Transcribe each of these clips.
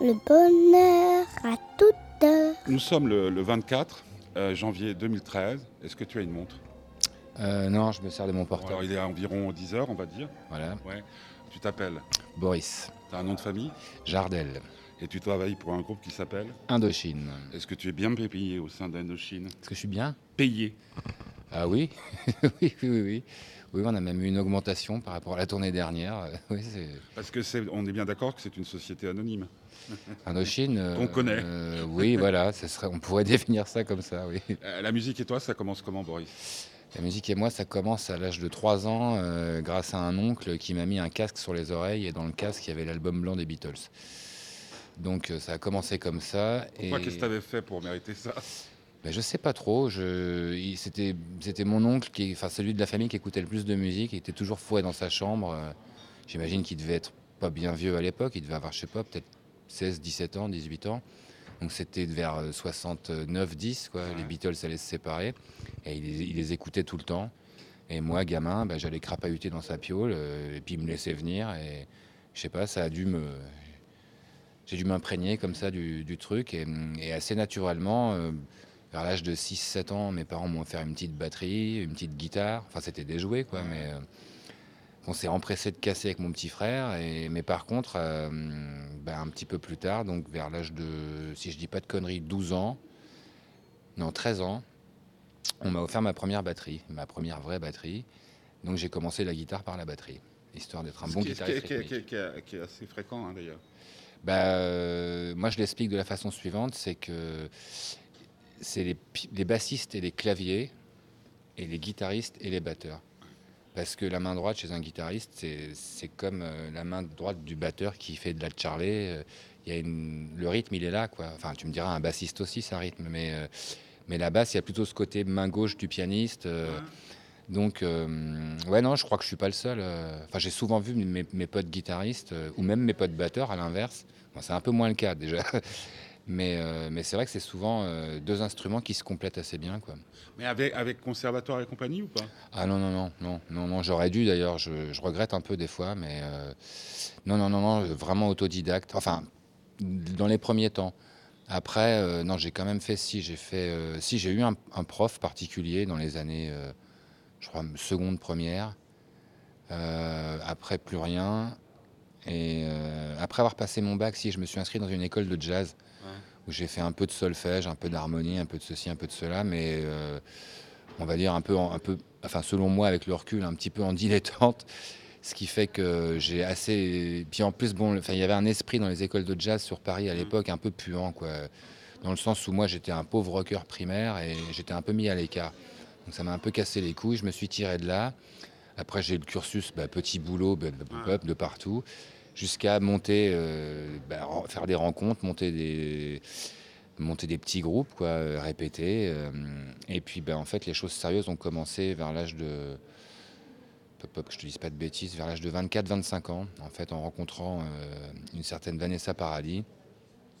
le bonheur à toute heure. Nous sommes le, le 24 euh, janvier 2013. Est-ce que tu as une montre? Euh, non, je me sers de mon Alors, portable. il est à environ 10 heures, on va dire. Voilà. Ouais. Tu t'appelles? Boris, Tu as un nom de famille? Jardel, et tu travailles pour un groupe qui s'appelle? Indochine. Est-ce que tu es bien payé au sein d'Indochine? Est-ce que je suis bien? Payé Ah oui oui, oui, oui, oui. On a même eu une augmentation par rapport à la tournée dernière. Oui, Parce que c'est, on est bien d'accord que c'est une société anonyme. Indochine. euh, Qu'on connaît. euh, oui, voilà, ce serait, on pourrait définir ça comme ça, oui. Euh, la musique et toi, ça commence comment, Boris? La musique et moi, ça commence à l'âge de 3 ans, euh, grâce à un oncle qui m'a mis un casque sur les oreilles, et dans le casque, il y avait l'album blanc des Beatles. Donc ça a commencé comme ça. Pourquoi et... Qu'est-ce que tu avais fait pour mériter ça? Ben, je sais pas trop. Je... C'était c'était mon oncle, qui, enfin celui de la famille qui écoutait le plus de musique. Il était toujours fouet dans sa chambre. Euh, J'imagine qu'il devait être pas bien vieux à l'époque. Il devait avoir, je sais pas, peut-être 16, 17 ans, 18 ans. Donc c'était vers euh, 69, 10, quoi. Les. Beatles allaient se séparer. Et il, les- il les écoutait tout le temps. Et moi, gamin, ben, j'allais crapahuter dans sa piole. euh, et puis il me laissait venir. Et je sais pas, ça a dû me. J'ai dû m'imprégner comme ça du, du truc. Et, et assez naturellement. euh, vers l'âge de 6-7 ans, mes parents m'ont offert une petite batterie, une petite guitare. Enfin, c'était des jouets, quoi. Mais euh, on s'est empressé de casser avec mon petit frère. Et, mais par contre, euh, ben, un petit peu plus tard, donc vers l'âge de, si je dis pas de conneries, 12 ans, non, 13 ans, on m'a offert ma première batterie, ma première vraie batterie. Donc j'ai commencé la guitare par la batterie, histoire d'être un Ce bon qui, guitariste. qui qui qui est- assez fréquent, hein, d'ailleurs. Bah, euh, moi, je l'explique de la façon suivante, c'est que c'est les, bassistes et les claviers, et les guitaristes et les batteurs. Parce que la main droite chez un guitariste, c'est comme euh, la main droite du batteur qui fait de la charlée. euh, Il y a une, le rythme, il est là, quoi. Enfin, tu me diras, un bassiste aussi, ça rythme, mais, euh, mais la basse, il y a plutôt ce côté main gauche du pianiste. euh, donc, euh, ouais, non, je crois que je suis pas le seul. Enfin, j'ai souvent vu mes, mes potes guitaristes ou même mes potes batteurs à l'inverse. Bon, c'est un peu moins le cas déjà. Mais, euh, mais c'est vrai que c'est souvent euh, deux instruments qui se complètent assez bien. Quoi. Mais avec, avec conservatoire et compagnie ou pas? Ah non, non, non, non, non, non j'aurais dû d'ailleurs, je, je regrette un peu des fois, mais euh, non, non, non, non, vraiment autodidacte. Enfin, dans les premiers temps. Après, non, j'ai quand même fait, si, j'ai fait, si, j'ai eu un, un prof particulier dans les années, je crois, seconde, première. Après, plus rien. Et après avoir passé mon bac, si, je me suis inscrit dans une école de jazz. Où j'ai fait un peu de solfège, un peu d'harmonie, un peu de ceci, un peu de cela, mais euh, on va dire un peu, en- un peu, enfin selon moi avec le recul, un petit peu en dilettante, ce qui fait que j'ai assez. Puis en plus, bon, il y avait un esprit dans les écoles de jazz sur Paris à Mhm. l'époque un peu puant, quoi, dans le sens où moi j'étais un pauvre rocker primaire et j'étais un peu mis à l'écart. Donc ça m'a un peu cassé les couilles, je me suis tiré de là. Après j'ai eu le cursus, bah, petit boulot, bah, bah, de partout, jusqu'à monter, euh, bah, faire des rencontres, monter des monter des petits groupes, quoi, euh, répéter. euh, et puis, ben, en fait, les choses sérieuses ont commencé vers l'âge de. Pop, pop, que je te dise pas de bêtises, vers l'âge de 24-25 ans, en fait, en rencontrant euh, une certaine Vanessa Paradis,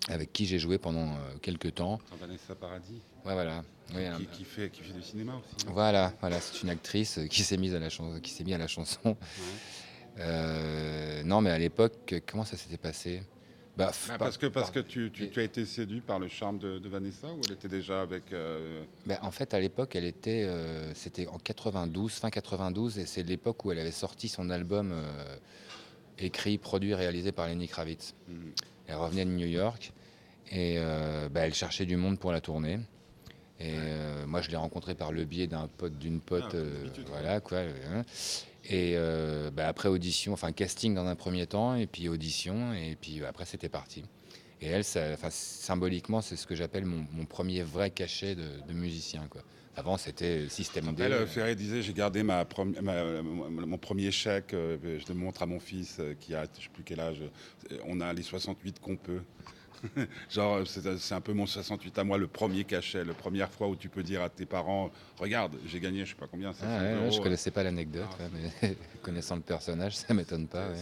avec qui j'ai joué pendant quelques temps. Vanessa Paradis, Ouais, voilà. Oui, qui, fait, qui fait du cinéma aussi. non voilà, voilà, c'est une actrice qui s'est mise à la chanson, qui s'est mise à la chanson. Ouais. Euh, non, mais à l'époque, comment ça s'était passé? Bah, Bah, par- parce que, parce par- que tu, tu- tu as été séduit par le charme de, de Vanessa ou elle était déjà avec. euh, Ben, en fait, à l'époque, elle était, euh, c'était en 92, fin 92, et c'est l'époque où elle avait sorti son album euh, écrit, produit, réalisé par Lenny Kravitz. hmm, Elle revenait de New York et elle cherchait du monde pour la tournée. Et moi, je l'ai rencontrée par le biais d'un pote, d'une pote, Ah, voilà quoi. Et euh, ben, après audition, enfin casting dans un premier temps, et puis audition, et puis après c'était parti. Et elle, symboliquement, c'est ce que j'appelle mon, premier vrai cachet de, musicien. Avant, c'était système D. Elle, Ferré disait j'ai gardé ma, mon premier chèque, euh, je le montre à mon fils euh, qui a je sais plus quel âge. On a les 68 qu'on peut. Genre, c'est un peu mon 68 à moi, le premier cachet, la première fois où tu peux dire à tes parents Regarde, j'ai gagné, je sais pas combien, 500 Ah, ouais, euros. je connaissais pas l'anecdote, Ah. ouais, mais connaissant le personnage, ça m'étonne pas. ouais.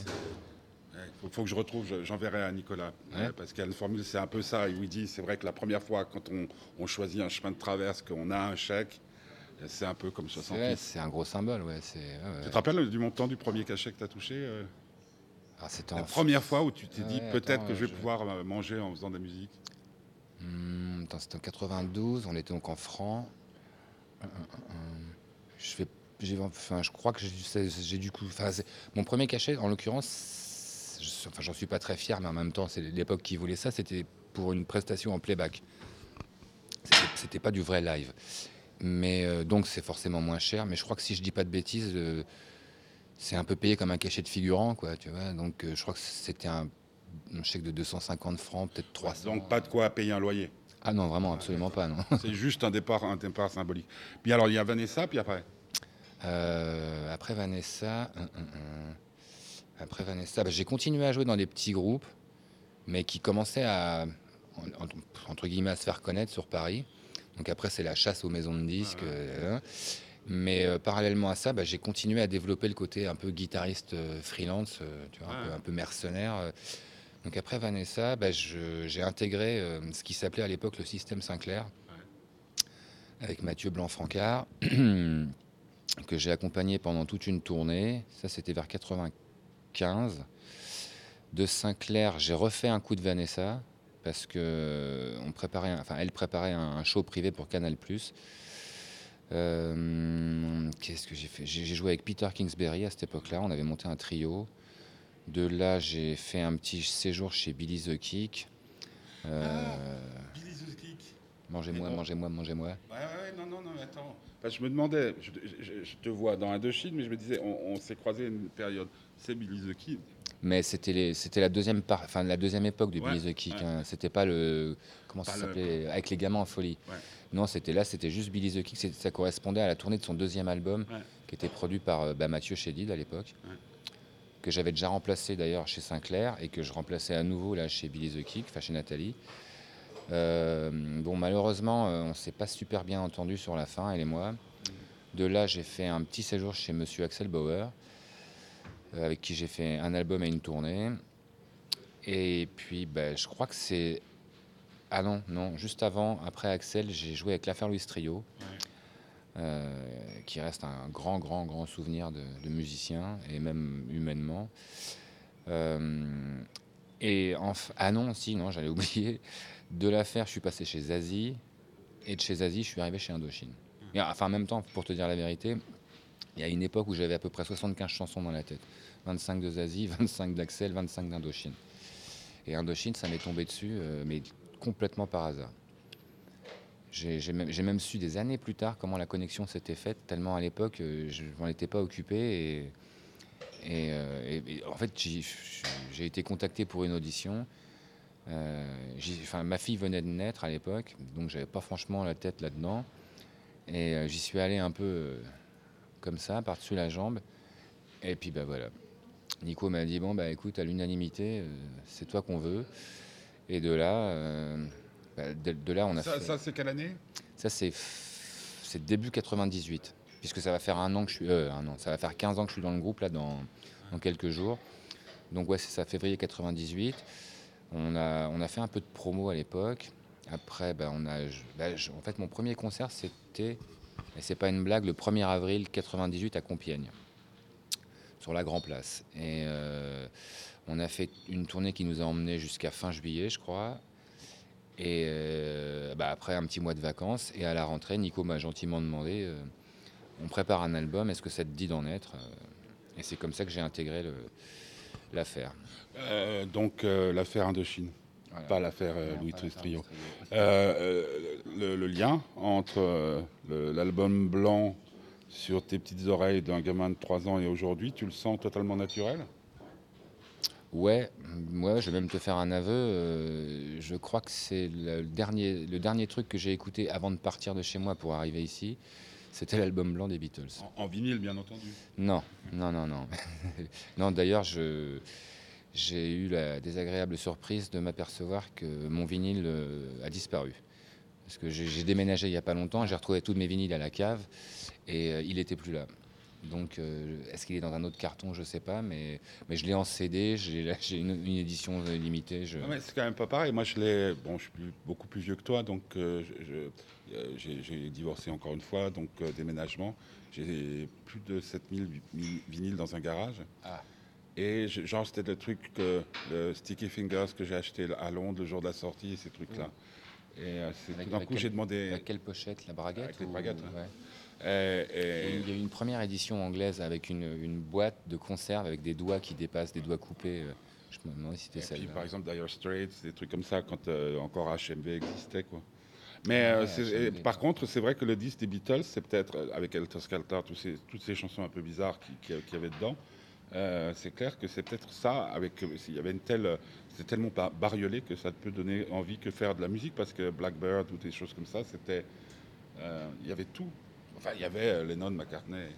Il faut, faut que je retrouve, je- j'enverrai à Nicolas. Ouais. Parce une formule, c'est un peu ça. Il dit c'est vrai que la première fois, quand on, on choisit un chemin de traverse, qu'on a un chèque, c'est un peu comme C'est 68. ouais, c'est un gros symbole, ouais. Tu te rappelles du montant du premier cachet que tu as touché euh? Ah, La en première fois où tu t'es Ah dit ouais, peut-être que je vais je- pouvoir euh, manger en faisant de la musique. Hmm, c'était en 92, on était donc en francs. Hum, hum, hum. Je fais, j'ai, enfin, je crois que j'ai, du coup, enfin, mon premier cachet, en l'occurrence, je- enfin, j'en suis pas très fier, mais en même temps, c'est l'époque qui voulait ça. C'était pour une prestation en playback. C'était, c'était pas du vrai live, mais euh, donc c'est forcément moins cher. Mais je crois que si je dis pas de bêtises, euh, c'est un peu payé comme un cachet de figurant, quoi. Tu vois, donc euh, je crois que c'était un, un chèque de 250 francs, peut-être 300. Donc pas de quoi payer un loyer. Ah non, vraiment, absolument pas, non. C'est juste un départ, un départ symbolique. Puis alors il y a Vanessa, puis après. Euh, après Vanessa, après Vanessa, bah, j'ai continué à jouer dans des petits groupes, mais qui commençaient à en- en- entre guillemets à se faire connaître sur Paris. Donc après c'est la chasse aux maisons de disques. euh, hein. Mais euh, parallèlement à ça, bah, j'ai continué à développer le côté un peu guitariste euh, freelance, euh, tu vois, un, peu, un peu mercenaire. Donc après Vanessa, bah, j'ai intégré ce qui s'appelait à l'époque le système Sinclair, avec Mathieu Blanc-Francard, que j'ai accompagné pendant toute une tournée. Ça, c'était vers 95. De Sinclair, j'ai refait un coup de Vanessa parce que on préparait, enfin, elle préparait un show privé pour Canal+. Euh, Qu'est-ce que j'ai fait? J'ai joué avec Peter Kingsbury à cette époque-là. On avait monté un trio. De là, j'ai fait un petit séjour chez Billy the Kick. Euh, Billy the Kick. mangez-moi, mangez-moi, mangez-moi. Ouais, ouais, non, non, non, attends. Parce que je me demandais, je, je- je te vois dans Indochine, mais je me disais, on, on s'est croisé une période. C'est Billy the Kid. Mais c'était la deuxième part, enfin la deuxième époque de Ouais, Billy the Kick. ouais. hein. C'était pas le comment ça le- s'appelait? Avec les gamins en folie. Ouais. Non, c'était là, c'était juste Billy the Kick. Ça correspondait à la tournée de son deuxième album, qui était produit par euh, bah, Mathieu Chédid à l'époque, que j'avais déjà remplacé d'ailleurs chez Sinclair et que je remplaçais à nouveau là chez Billy the Kick, enfin chez Nathalie. Euh, bon, malheureusement, euh, on s'est pas super bien entendu sur la fin, elle et moi. De là, j'ai fait un petit séjour chez Monsieur Axel Bauer, avec qui j'ai fait un album et une tournée. Et puis, ben, je crois que c'est. Ah non, non, juste avant, après Axel, j'ai joué avec l'affaire Louis Trio, euh, qui reste un grand, grand, grand souvenir de, de musicien, et même humainement. Euh, et enf- ah non, si, non, j'allais oublier. De l'affaire, je suis passé chez Zazie, et de chez Zazie, je suis arrivé chez Indochine. Et, enfin, en même temps, pour te dire la vérité, il y a une époque où j'avais à peu près 75 chansons dans la tête. 25 de Zazie, 25 d'Axel, 25 d'Indochine. Et Indochine, ça m'est tombé dessus, euh, mais complètement par hasard. J'ai même, su des années plus tard comment la connexion s'était faite, tellement à l'époque, euh, je m'en étais pas occupé. Et, euh, en fait, j'ai été contacté pour une audition. Euh, ma fille venait de naître à l'époque, donc j'avais pas franchement la tête là-dedans. Et j'y suis allé un peu comme ça, par-dessus la jambe. Et puis bah voilà. Nico m'a dit bon bah écoute, à l'unanimité, euh, c'est toi qu'on veut. Et de là, euh, bah, de, de là on a Ça, fait. ça, c'est quelle année? Ça, c'est c'est début 98, puisque ça va faire un an que je suis, euh, un an, ça va faire 15 ans que je suis dans le groupe là dans, dans quelques jours. Donc ouais, c'est ça, février 98. On a, on a fait un peu de promo à l'époque. Après, bah, on a, bah, je- en fait, mon premier concert, c'était, et c'est pas une blague, le 1er avril 98 à Compiègne, sur la Grand Place. Et euh, on a fait une tournée qui nous a emmenés jusqu'à fin juillet, je crois. Et euh, bah, après un petit mois de vacances, et à la rentrée, Nico m'a gentiment demandé euh, on prépare un album, est-ce que ça te dit d'en être Et c'est comme ça que j'ai intégré l'affaire. Donc l'affaire Indochine, Voilà. pas l'affaire euh, Louis Trio. Euh, euh, le, le lien entre euh, l'album blanc sur tes petites oreilles d'un gamin de 3 ans et aujourd'hui, tu le sens totalement naturel? Ouais, moi je vais même te faire un aveu. euh, je crois que c'est le dernier, le dernier truc que j'ai écouté avant de partir de chez moi pour arriver ici. C'était l'album blanc des Beatles. en, en vinyle, bien entendu. Non, non, non, non. non, d'ailleurs, je, j'ai eu la désagréable surprise de m'apercevoir que mon vinyle euh, a disparu. Parce que j'ai, déménagé il n'y a pas longtemps, j'ai retrouvé tous mes vinyles à la cave et euh, il n'était plus là. Donc, euh, est-ce qu'il est dans un autre carton? Je ne sais pas, mais, mais je l'ai en CD, j'ai, une, une édition limitée. Je... Non, mais c'est quand même pas pareil. Moi, je l'ai. Bon, je suis plus- beaucoup plus vieux que toi, donc euh, j'ai divorcé encore une fois, donc euh, déménagement. J'ai plus de 7000 vi- vinyles dans un garage. Ah. Et je- genre, c'était le truc, que, le Sticky Fingers que j'ai acheté à Londres le jour de la sortie, ces trucs-là. Et euh, Avec- tout d'un avec coup, j'ai demandé. La quelle pochette La braguette Avec ou- ouais. Et- Et et- Il y a eu une première édition anglaise avec une, une boîte de conserve avec des doigts qui dépassent, des doigts coupés. euh, Je me demandais si c'était puis, celle par exemple, Dire Straits, des trucs comme ça, quand euh, encore HMV existait. Quoi. Mais Ouais, euh, HMV. par contre, c'est vrai que le disque des Beatles, c'est peut-être, avec Helter Skelter, tous ces, toutes ces chansons un peu bizarres qu'il qui, qu'il y avait dedans, euh, c'est clair que c'est peut-être ça, avec, euh, s'il y avait une telle, c'est tellement bar- bariolé que ça peut donner envie que faire de la musique, parce que Blackbird ou des choses comme ça, c'était, euh, il y avait tout. Enfin, il y avait Lennon, McCartney.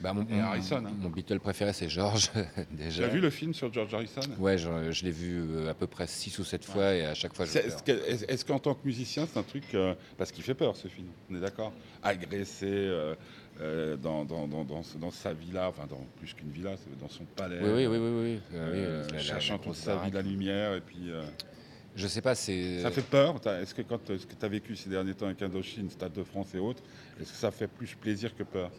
Bah, mon, Et mon- Harrison, hein. mon Beatle préféré, c'est George. Tu déjà. as vu le film sur George Harrison? Ouais, je, je l'ai vu à peu près 6 ou 7 fois et à chaque fois je. Est-ce que- est-ce est-ce qu'en tant que musicien, c'est un truc. parce qu'il fait peur, ce film, on est d'accord? Agressé euh, euh, dans, dans, dans, dans, sa villa, enfin, dans, plus qu'une villa, dans son palais. Oui, oui, oui, oui. oui, oui, euh, la- la- la cherchant grosse sa vie la lumière. Et puis, euh, Je sais pas, c'est. ça fait peur Est-ce que quand ce que tu as vécu ces derniers temps avec Indochine, Stade de France et autres, est-ce que ça fait plus plaisir que peur?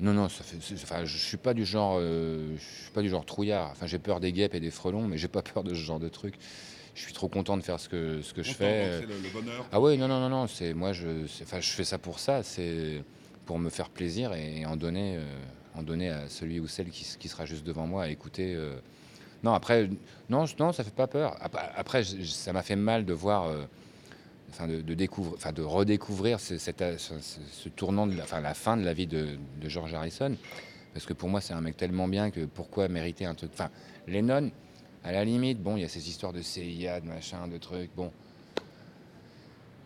Non, non, ça fait. Enfin, je suis pas du genre, euh, je suis pas du genre trouillard. Enfin, j'ai peur des guêpes et des frelons, mais j'ai pas peur de ce genre de truc. Je suis trop content de faire ce que ce que je fais. C'est le, le bonheur? Ah ouais, non, non, non, non. C'est moi, je, enfin, je fais ça pour ça. C'est pour me faire plaisir et, en donner, euh, en donner à celui ou celle qui, sera juste devant moi à écouter. euh. Non, après, non, non, ça fait pas peur. Après, ça m'a fait mal de voir, euh, enfin, de, découvrir, enfin, de redécouvrir ce, cette- ce- tournant de la, enfin, la fin de la vie de, de George Harrison, parce que pour moi, c'est un mec tellement bien que pourquoi mériter un truc? Enfin, Lennon, à la limite, bon, il y a ces histoires de CIA, de machin, de trucs, bon.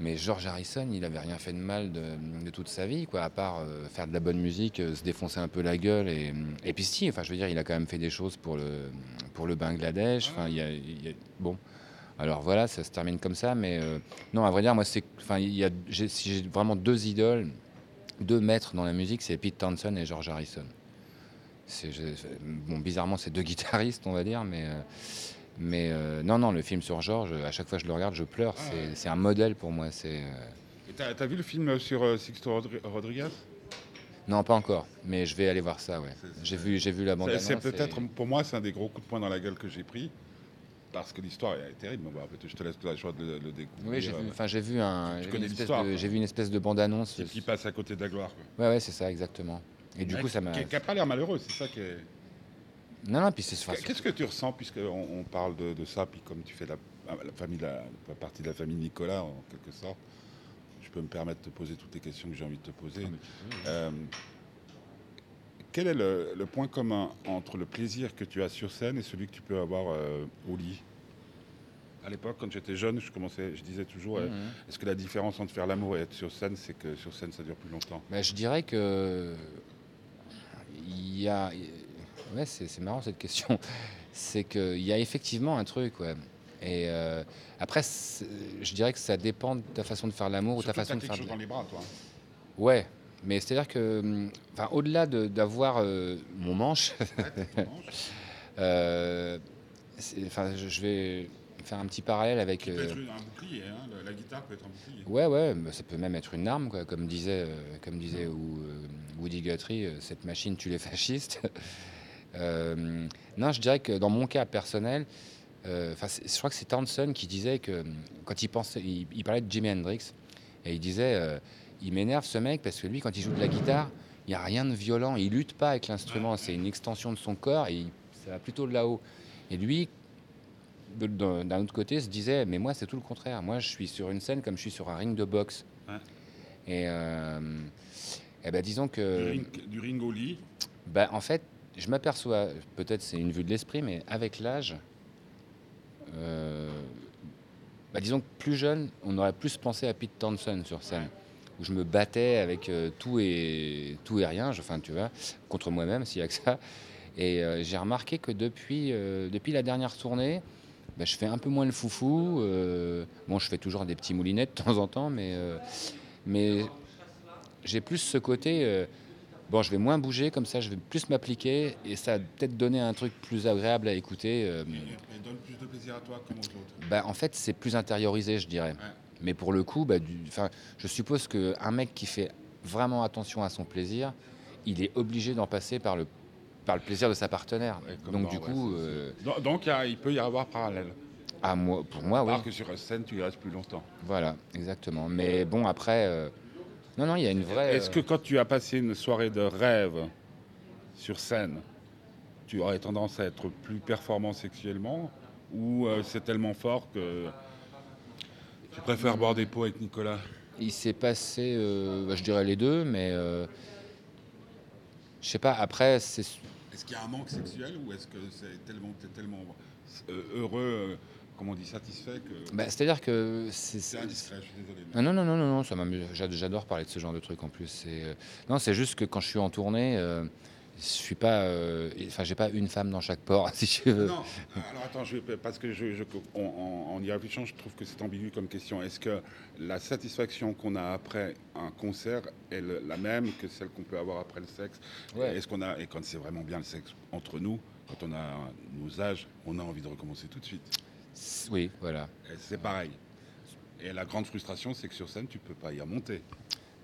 Mais George Harrison, il avait rien fait de mal de, toute sa vie, quoi, à part euh, faire de la bonne musique, euh, se défoncer un peu la gueule. Et, et puis si, enfin, je veux dire, il a quand même fait des choses pour le, pour le Bangladesh. Enfin, bon. Alors voilà, ça se termine comme ça, mais euh, non, à vrai dire, moi, c'est, enfin, y a, si j'ai vraiment deux idoles, deux maîtres dans la musique, c'est Pete Townsend et George Harrison. C'est, bon, bizarrement, c'est deux guitaristes, on va dire, mais, mais euh, non, non, le film sur George, à chaque fois que je le regarde, je pleure. Ah c'est, ouais. un modèle pour moi. C'est, euh, Et T'as as vu le film sur euh, Sixto Rodri- Rodriguez? Non, pas encore, mais je vais aller voir ça, ouais. J'ai vu, j'ai vu la bande C'est- peut-être, pour moi, c'est un des gros coups de poing dans la gueule que j'ai pris. Parce que l'histoire est terrible. Mais bon, peut-être je te laisse la choix de le, le découvrir. Oui, j'ai vu, enfin, j'ai vu, un, j'ai vu une espèce de, bande-annonce. qui, qui passe à côté de la gloire. quoi. Ouais, ouais, c'est ça, exactement. Et du coup, ça m'a. Qui n'a pas l'air malheureux, c'est ça qui est. Non, non, puis c'est. Qu'est-ce que tu ressens, puisqu'on on parle de, de ça, puis comme tu fais la, la famille, la, la partie de la famille Nicolas, en quelque sorte, je peux me permettre de te poser toutes les questions que j'ai envie de te poser. Euh, quel est le, le point commun entre le plaisir que tu as sur scène et celui que tu peux avoir euh, au lit? À l'époque, quand j'étais jeune, je, commençais, je disais toujours euh, Mhm. est-ce que la différence entre faire l'amour et être sur scène, c'est que sur scène, ça dure plus longtemps? Bah, je dirais que il y a, ouais, c'est marrant cette question. C'est qu'il y a effectivement un truc, ouais. Et euh, après, je dirais que ça dépend de ta façon de faire l'amour ou ta façon de quelque faire. chose dans les bras, toi. Ouais, mais c'est-à-dire que, hum, enfin, au-delà de- d'avoir euh, mon manche, euh, je, je vais faire un petit parallèle avec. Qui peut être un bouclier, hein, la, la guitare peut être un bouclier. Ouais, ouais, mais ça peut même être une arme, quoi, comme disait, comme disait Woody Guthrie, cette machine tue les fascistes. Euh, non, je dirais que dans mon cas personnel, euh, je crois que c'est Townsend qui disait que hum, quand il pensait, il, il parlait de Jimi Hendrix, et il disait, euh, il m'énerve ce mec parce que lui, quand il joue de la guitare, il n'y a rien de violent, il lutte pas avec l'instrument, c'est une extension de son corps et il- ça va plutôt de là-haut. Et lui, d'un autre côté, se disait, mais moi c'est tout le contraire. Moi je suis sur une scène comme je suis sur un ring de boxe. Ouais. Et, euh, eh ben, disons Du, que, ring, du ring au lit. bah, en fait, je m'aperçois, peut-être c'est une vue de l'esprit, mais avec l'âge, euh, bah, disons que plus jeune, on aurait plus pensé à Pete Townsend sur scène, où je me battais avec euh, tout et tout et rien, enfin tu vois, contre moi-même s'il y a que ça. Et euh, j'ai remarqué que depuis, depuis la dernière tournée, bah, je fais un peu moins le foufou. bon, je fais toujours des petits moulinets de temps en temps, mais, mais j'ai plus ce côté. Bon, je vais moins bouger, comme ça, je vais plus m'appliquer, et ça va peut-être donner un truc plus agréable à écouter. euh, Et, et donne plus de plaisir à toi comme aux autres. bah, en fait, c'est plus intériorisé, je dirais. Mais pour le coup, bah, du, je suppose qu'un mec qui fait vraiment attention à son plaisir, il est obligé d'en passer par le par le plaisir de sa partenaire. Ouais, Donc dans- du ouais, coup, euh, Donc, il y a- il peut y avoir parallèle. à moi, pour moi, oui. Alors que sur scène, tu y restes plus longtemps. Voilà, exactement. Mais bon, après, euh, non, non, il y a une vraie. Est-ce que quand tu as passé une soirée de rêve sur scène, tu aurais tendance à être plus performant sexuellement ou euh, c'est tellement fort que tu préfères boire des pots avec Nicolas? Il s'est passé, euh, bah, je dirais les deux, mais euh, je sais pas. Après, c'est Est-ce qu'il y a un manque sexuel ou est-ce que c'est tellement, euh, heureux, comment on dit, satisfait que bah, c'est-à-dire que c'est indiscret, je suis désolé. mais- non, non, non, non, non, ça m'amuse. J'ad- J'adore parler de ce genre de truc en plus. Euh, Non, c'est juste que quand je suis en tournée, euh, je suis pas. euh, Enfin, j'ai pas une femme dans chaque port, si tu veux. Non, alors attends, je parce que je, je- en, en- en y réfléchissant, je trouve que c'est ambigu comme question. Est-ce que la satisfaction qu'on a après un concert est le- la même que celle qu'on peut avoir après le sexe? Ouais. Est-ce qu'on a et quand c'est vraiment bien le sexe entre nous, quand on a nos âges, on a envie de recommencer tout de suite? Oui, voilà. C'est pareil. Et la grande frustration, c'est que sur scène, tu peux pas y remonter.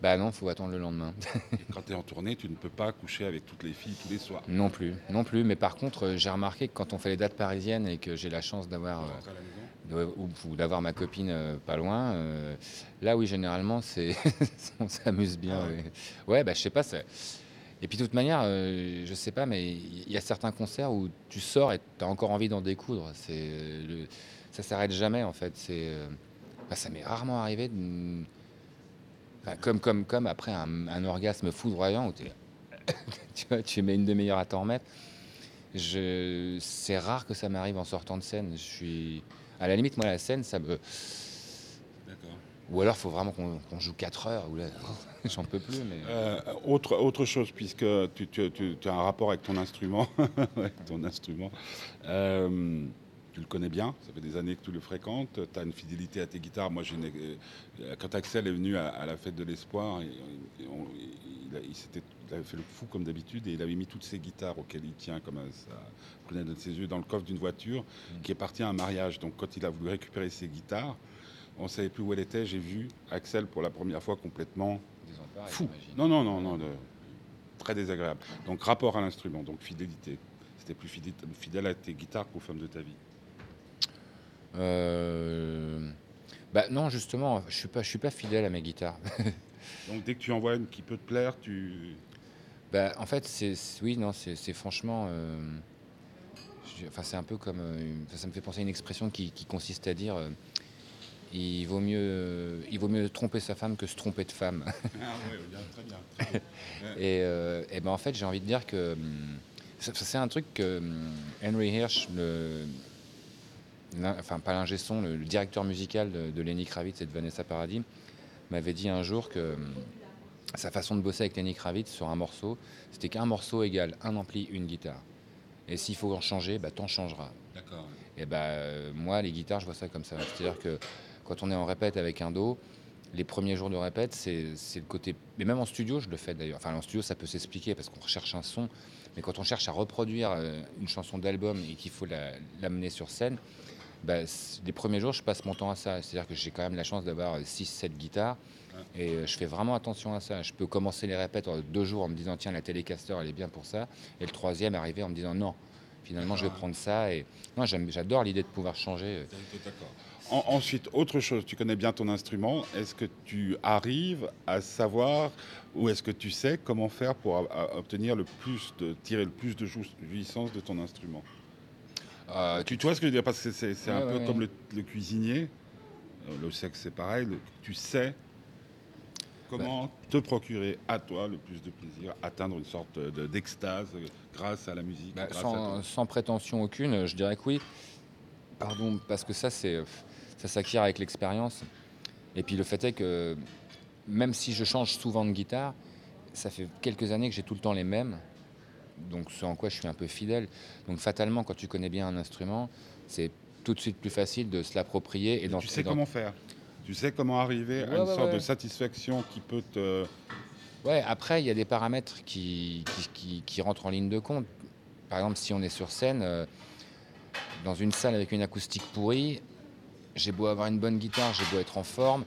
Bah non, faut attendre le lendemain. Et quand tu es en tournée, tu ne peux pas coucher avec toutes les filles tous les soirs. non plus, non plus. Mais par contre, euh, j'ai remarqué que quand on fait les dates parisiennes et que j'ai la chance d'avoir. euh, ou, d'avoir ma copine euh, pas loin. euh, là, oui, généralement, c'est on s'amuse bien. Ah ouais. Ouais, bah, je sais pas. Et puis, de toute manière, euh, je sais pas, mais il y a certains concerts où tu sors et tu as encore envie d'en découdre. C'est euh. Ça s'arrête jamais, en fait. Euh, bah, ça m'est rarement arrivé comme, comme, comme après un, orgasme foudroyant où tu, vois, tu mets une demi-heure à t'en remettre. C'est rare que ça m'arrive en sortant de scène. Je suis... À la limite, moi, la scène, ça me. Ou alors, il faut vraiment qu'on joue 4 heures. Ou là, j'en peux plus. Mais... Euh, autre, autre chose, puisque tu, tu- tu- tu as un rapport avec ton instrument, avec ton instrument, euh, tu le connais bien, ça fait des années que tu le fréquentes, tu as une fidélité à tes guitares. Moi, une- euh, quand Axel est venu à, à la fête de l'espoir, il, il il avait fait le fou comme d'habitude et il avait mis toutes ses guitares auxquelles il tient comme ça prenait de ses yeux dans le coffre d'une voiture qui est parti à un mariage. Donc quand il a voulu récupérer ses guitares, on ne savait plus où elle était. J'ai vu Axel pour la première fois complètement Désemparé, Fou. Non, non, non, non. de- Très désagréable. Donc rapport à l'instrument, donc fidélité. C'était plus fidèle, à tes guitares qu'aux femmes de ta vie. Euh, Bah non, justement, je suis pas, je suis pas fidèle à mes guitares. Donc dès que tu envoies une qui peut te plaire, tu. bah, en fait, c'est oui, non, c'est franchement. euh, Enfin, c'est un peu comme. euh, ça, ça me fait penser à une expression qui, qui consiste à dire. Il vaut mieux, il vaut mieux tromper sa femme que se tromper de femme. Ah oui, bien, très bien. très bien. Et, euh, et ben en fait, j'ai envie de dire que hum, c'est un truc que hum, Henry Hirsch, le, enfin pas l'ingé son, le, le directeur musical de, de Lenny Kravitz et de Vanessa Paradis, m'avait dit un jour que hum, sa façon de bosser avec Lenny Kravitz sur un morceau, c'était qu'un morceau égale un ampli, une guitare. Et s'il faut en changer, bah, t'en changeras. D'accord. Et bah, euh, moi, les guitares, je vois ça comme ça. C'est-à-dire que quand on est en répète avec un dos, les premiers jours de répète, c'est le côté. Mais même en studio, je le fais d'ailleurs. Enfin, en studio, ça peut s'expliquer parce qu'on recherche un son. Mais quand on cherche à reproduire euh, une chanson d'album et qu'il faut la- l'amener sur scène, bah, les premiers jours, je passe mon temps à ça. C'est-à-dire que j'ai quand même la chance d'avoir 6-7 guitares. Et euh, je fais vraiment attention à ça. Je peux commencer les répètes en deux jours en me disant tiens la télécaster elle est bien pour ça. Et le troisième arriver en me disant non. Finalement je vais prendre ça. Et non j'adore l'idée de pouvoir changer. En- ensuite, autre chose, tu connais bien ton instrument. Est-ce que tu arrives à savoir ou est-ce que tu sais comment faire pour a- a- obtenir le plus de tirer le plus de jou- jouissance de ton instrument? Euh, tu, tu vois ce que je veux dire? Parce que c'est un Ouais, peu ouais, comme le, le cuisinier. Euh, le sexe, c'est pareil. le- tu sais comment te procurer à toi le plus de plaisir, atteindre une sorte de- d'extase grâce à la musique. bah, grâce sans, prétention aucune, je dirais que oui. Pardon parce que ça c'est ça s'acquiert avec l'expérience. Et puis le fait est que même si je change souvent de guitare, ça fait quelques années que j'ai tout le temps les mêmes. Donc ce en quoi je suis un peu fidèle. Donc fatalement, quand tu connais bien un instrument, c'est tout de suite plus facile de se l'approprier et d'en tu sais et comment faire? Tu sais comment arriver à une ouais, sorte ouais. de satisfaction qui peut te. Ouais, après, il y a des paramètres qui, qui, qui- qui rentrent en ligne de compte. Par exemple, si on est sur scène, euh, dans une salle avec une acoustique pourrie, j'ai beau avoir une bonne guitare, j'ai beau être en forme,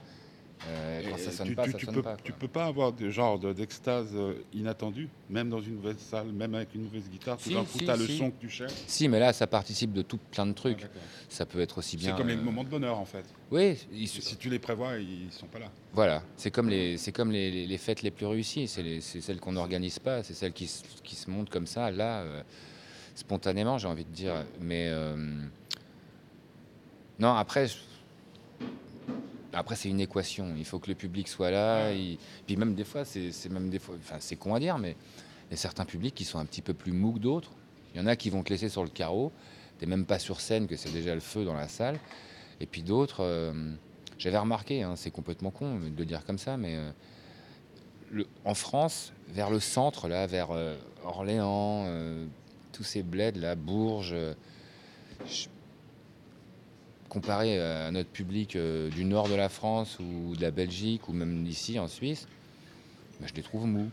Euh, quand Et ça sonne tu, pas, tu- ça tu sonne peux, pas. tu quoi. peux pas avoir de genre de- d'extase euh, inattendue, même dans une nouvelle salle, même avec une mauvaise guitare. Tout Si, d'un coup, si, tu as le si. son que tu cherches. Si, mais là, ça participe de tout plein de trucs. Ah. Ça peut être aussi C'est bien. comme les euh, moments de bonheur, en fait. Oui, ils Si tu les prévois, ils sont pas là. Voilà, c'est comme les, c'est comme les, les- les fêtes les plus réussies. C'est, les- c'est celles qu'on n'organise pas, c'est celles qui, se- qui se montent comme ça, là, euh, spontanément, j'ai envie de dire. Mais euh, non, après, je- après c'est une équation. Il faut que le public soit là. il- Puis même des fois, c'est, même des fois, enfin, c'est con à dire, mais il y a certains publics qui sont un petit peu plus mous que d'autres. Il y en a qui vont te laisser sur le carreau. T'es même pas sur scène, que c'est déjà le feu dans la salle. Et puis d'autres. euh, j'avais remarqué, hein, c'est complètement con de le dire comme ça, mais euh, le- en France, vers le centre, là, vers euh, Orléans, tous ces bleds, là, Bourges, je- comparé à notre public euh, du nord de la France ou de la Belgique ou même d'ici en Suisse, bah, je les trouve mous.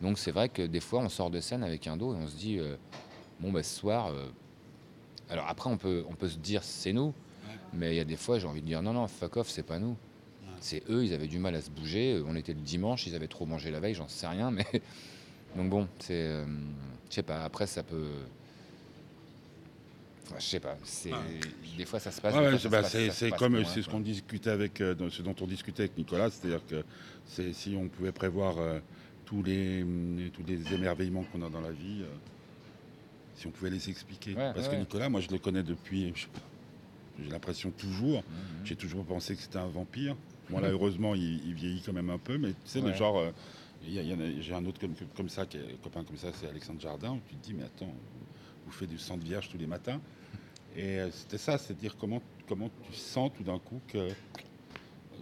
Donc c'est vrai que des fois, on sort de scène avec un dos et on se dit, euh, bon, bah, ce soir. euh, alors après, on peut, on peut se dire, c'est nous. Mais il y a des fois, j'ai envie de dire non, non, fuck off, c'est pas nous. C'est eux, ils avaient du mal à se bouger. Euh, On était le dimanche, ils avaient trop mangé la veille, j'en sais rien. Mais donc bon, c'est, euh, je sais pas. Après, ça peut, je sais pas. C'est des fois ça se passe. Ouais, c'est bah, comme c'est ce qu'on discutait avec euh, ce dont on discutait avec Nicolas, c'est-à-dire que c'est si on pouvait prévoir euh, tous les hum, tous les émerveillements qu'on a dans la vie, euh, si on pouvait les expliquer. Ouais, Parce ouais, que. Nicolas, moi je le connais depuis, j'ai l'impression toujours, Mhm. j'ai toujours pensé que c'était un vampire. Bon là heureusement il, il vieillit quand même un peu, mais tu sais le genre, j'ai un autre comme, comme ça, qui est, un copain comme ça, c'est Alexandre Jardin, où tu te dis mais attends, faites du sang de vierge tous les matins. Et euh, c'était ça, c'est dire comment, comment tu sens tout d'un coup que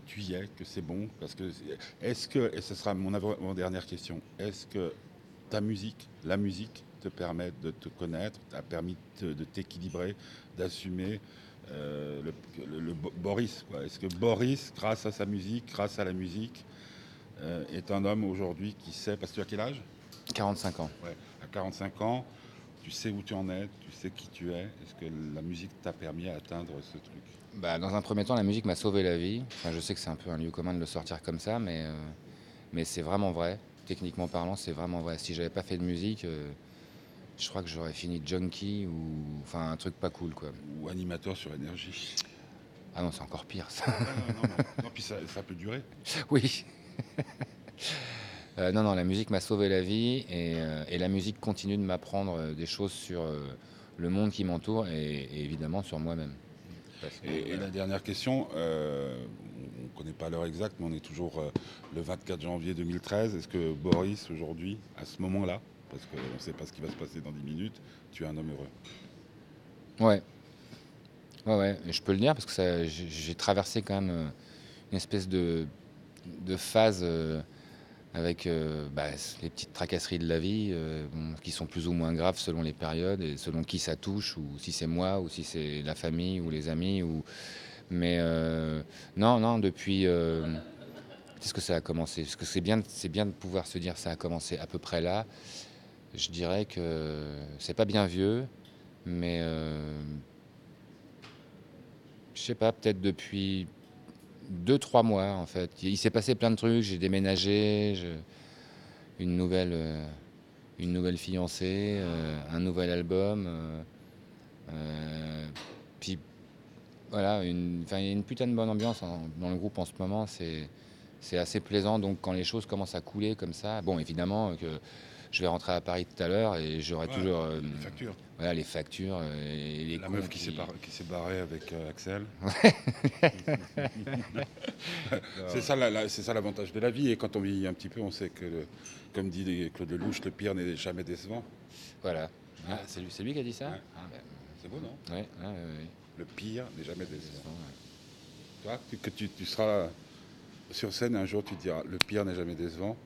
tu y es, que c'est bon. Parce que est-ce que, et ce sera mon, dernière question, est-ce que ta musique, la musique, te permet de te connaître, t'a permis de, t'équilibrer, d'assumer euh, le, le- le Bo- Boris. Est-ce que Boris, grâce à sa musique, grâce à la musique, euh, est un homme aujourd'hui qui sait, parce que tu as quel âge? 45 ans. Ouais, à 45 ans, tu sais où tu en es, tu sais qui tu es. Est-ce que la musique t'a permis à atteindre ce truc? Bah, dans un premier temps, la musique m'a sauvé la vie. Enfin, je sais que c'est un peu un lieu commun de le sortir comme ça, mais, euh, mais c'est vraiment vrai. Techniquement parlant, c'est vraiment vrai. Si j'avais pas fait de musique, euh, je crois que j'aurais fini junkie ou enfin un truc pas cool quoi. Ou animateur sur énergie Ah non, c'est encore pire ça. Ah, non, non, non, puis ça, ça peut durer. oui. Euh, non, non, la musique m'a sauvé la vie et, euh, et la musique continue de m'apprendre euh, des choses sur euh, le monde qui m'entoure et, et évidemment sur moi-même. Et, la dernière question, on ne connaît pas l'heure exacte, mais on est toujours le 24 janvier 2013. Est-ce que Boris, aujourd'hui, à ce moment-là, parce qu'on ne sait pas ce qui va se passer dans 10 minutes, tu es un homme heureux? Ouais. Ouais, ouais, je peux le dire parce que j'ai traversé quand même une espèce de, de phase euh, avec euh, bah, les petites tracasseries de la vie euh, qui sont plus ou moins graves selon les périodes et selon qui ça touche, ou si c'est moi, ou si c'est la famille, ou les amis. Ou... Mais euh, non, non, depuis. Qu'est-ce que ça a commencé? Parce que c'est bien, bien de pouvoir se dire ça a commencé à peu près là? Je dirais que c'est pas bien vieux, mais je sais pas, peut-être depuis deux, trois mois en fait. Il s'est passé plein de trucs, j'ai déménagé, une, nouvelle, euh, une nouvelle fiancée, euh, un nouvel album. euh, puis voilà, une, il y a une putain de bonne ambiance dans le groupe en ce moment, c'est c'est assez plaisant. Donc quand les choses commencent à couler comme ça, bon évidemment que je vais rentrer à Paris tout à l'heure et j'aurai Ouais, toujours euh, Les factures. voilà, les factures euh, et les La meuf qui s'est bar- barrée avec euh, Axel. c'est ça, la- la- l'avantage de la vie. Et quand on vieillit un petit peu, on sait que, le- comme dit Claude Lelouch, le pire n'est jamais décevant. Voilà. Ah, c'est lui, c'est lui qui a dit ça Ouais. Ah, ben, C'est beau, non ouais, ouais. Le pire n'est jamais décevant. Tu vois, que- tu, tu seras sur scène un jour, tu diras le pire n'est jamais décevant.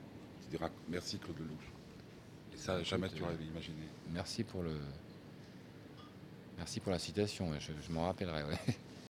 Tu diras merci Claude Lelouch. Et ça, jamais tu aurais imaginé. Merci pour le. Merci pour la citation, je, je m'en rappellerai. ouais.